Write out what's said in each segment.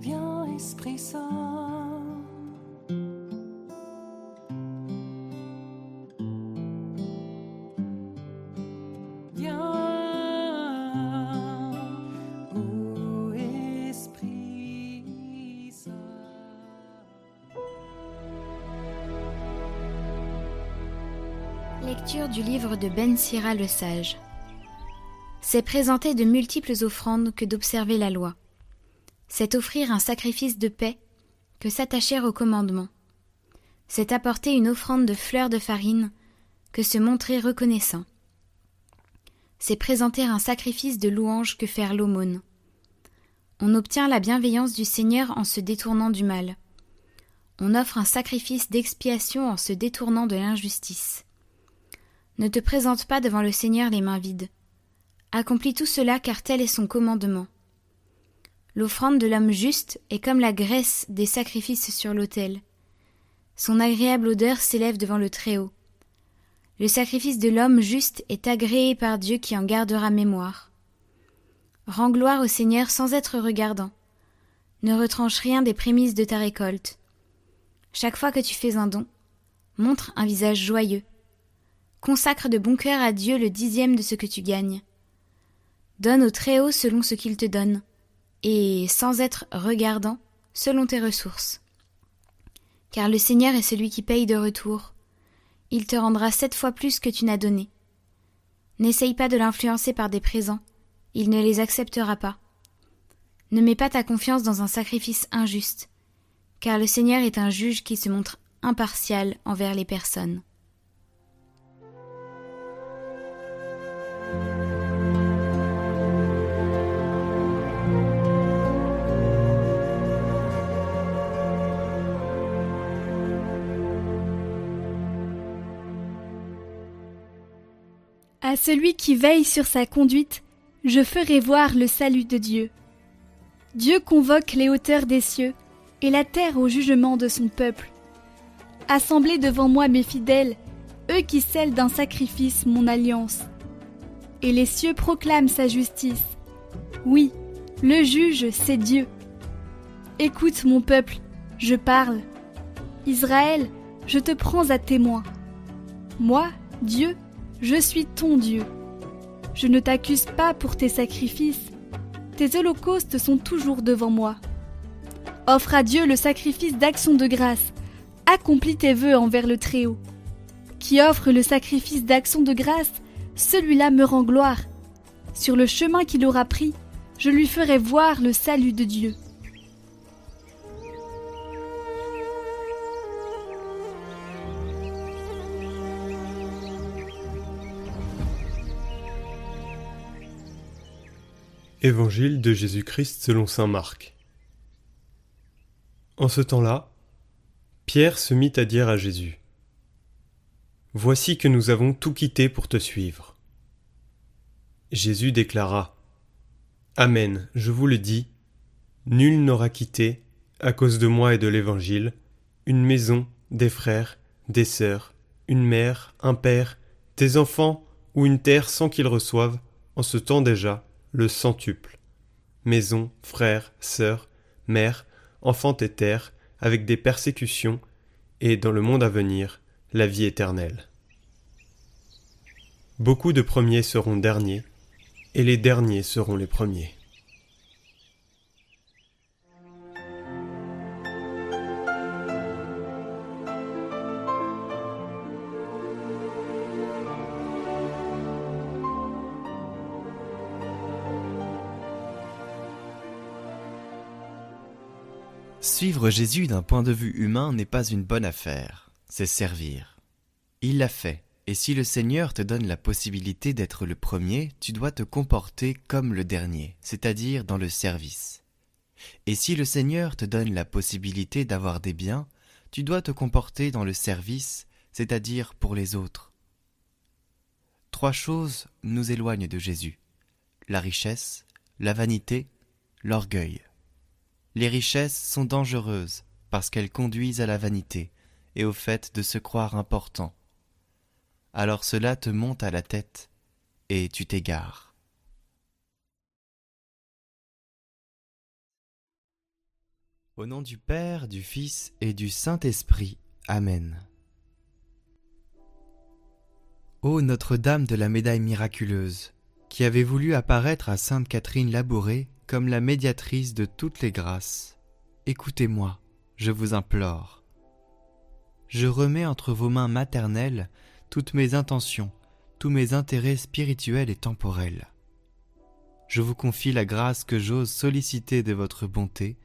Viens, Esprit Saint. Du livre de Ben Sira le sage. C'est présenter de multiples offrandes que d'observer la loi. C'est offrir un sacrifice de paix que s'attacher au commandement. C'est apporter une offrande de fleurs de farine que se montrer reconnaissant. C'est présenter un sacrifice de louange que faire l'aumône. On obtient la bienveillance du Seigneur en se détournant du mal. On offre un sacrifice d'expiation en se détournant de l'injustice. Ne te présente pas devant le Seigneur les mains vides. Accomplis tout cela car tel est son commandement. L'offrande de l'homme juste est comme la graisse des sacrifices sur l'autel. Son agréable odeur s'élève devant le Très-Haut. Le sacrifice de l'homme juste est agréé par Dieu qui en gardera mémoire. Rends gloire au Seigneur sans être regardant. Ne retranche rien des prémices de ta récolte. Chaque fois que tu fais un don, montre un visage joyeux. Consacre de bon cœur à Dieu le dixième de ce que tu gagnes. Donne au Très-Haut selon ce qu'il te donne, et, sans être regardant, selon tes ressources. Car le Seigneur est celui qui paye de retour. Il te rendra sept fois plus que tu n'as donné. N'essaye pas de l'influencer par des présents, il ne les acceptera pas. Ne mets pas ta confiance dans un sacrifice injuste, car le Seigneur est un juge qui se montre impartial envers les personnes. À celui qui veille sur sa conduite, je ferai voir le salut de Dieu. Dieu convoque les hauteurs des cieux et la terre au jugement de son peuple. Assemblez devant moi mes fidèles, eux qui scellent d'un sacrifice mon alliance. Et les cieux proclament sa justice. Oui, le juge, c'est Dieu. Écoute mon peuple, je parle. Israël, je te prends à témoin. Moi, Dieu, je suis ton Dieu. Je ne t'accuse pas pour tes sacrifices. Tes holocaustes sont toujours devant moi. Offre à Dieu le sacrifice d'action de grâce. Accomplis tes vœux envers le Très-Haut. Qui offre le sacrifice d'action de grâce, celui-là me rend gloire. Sur le chemin qu'il aura pris, je lui ferai voir le salut de Dieu. Évangile de Jésus-Christ selon saint Marc. En ce temps-là, Pierre se mit à dire à Jésus Voici que nous avons tout quitté pour te suivre. Jésus déclara Amen, je vous le dis, nul n'aura quitté, à cause de moi et de l'Évangile, une maison, des frères, des sœurs, une mère, un père, des enfants ou une terre sans qu'ils reçoivent, en ce temps déjà, le centuple. Maison, frères, sœurs, mères, enfants et terre, avec des persécutions, et dans le monde à venir, la vie éternelle. Beaucoup de premiers seront derniers, et les derniers seront les premiers. Suivre Jésus d'un point de vue humain n'est pas une bonne affaire, c'est servir. Il l'a fait, et si le Seigneur te donne la possibilité d'être le premier, tu dois te comporter comme le dernier, c'est-à-dire dans le service. Et si le Seigneur te donne la possibilité d'avoir des biens, tu dois te comporter dans le service, c'est-à-dire pour les autres. Trois choses nous éloignent de Jésus la richesse, la vanité, l'orgueil. Les richesses sont dangereuses parce qu'elles conduisent à la vanité et au fait de se croire important. alors cela te monte à la tête, et tu t'égares. Au nom du Père, du Fils et du Saint-Esprit. Amen. Ô Notre-Dame de la médaille miraculeuse, qui avait voulu apparaître à Sainte Catherine Labourée comme la médiatrice de toutes les grâces, écoutez-moi, je vous implore. Je remets entre vos mains maternelles toutes mes intentions, tous mes intérêts spirituels et temporels. Je vous confie la grâce que j'ose solliciter de votre bonté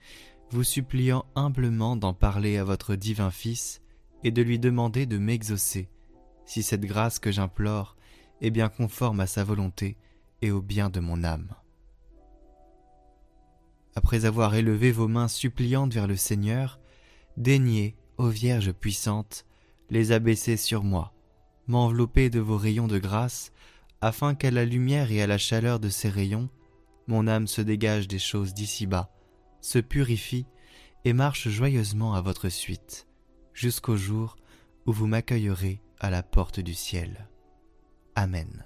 vous suppliant humblement d'en parler à votre divin Fils et de lui demander de m'exaucer, si cette grâce que j'implore est bien conforme à sa volonté et au bien de mon âme. Après avoir élevé vos mains suppliantes vers le Seigneur, daignez, ô Vierge puissante, les abaisser sur moi, m'envelopper de vos rayons de grâce, afin qu'à la lumière et à la chaleur de ces rayons, mon âme se dégage des choses d'ici-bas, se purifie et marche joyeusement à votre suite, jusqu'au jour où vous m'accueillerez à la porte du ciel. Amen.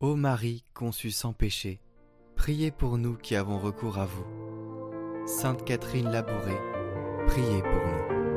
Ô Marie conçue sans péché, priez pour nous qui avons recours à vous. Sainte Catherine Labourée, priez pour nous.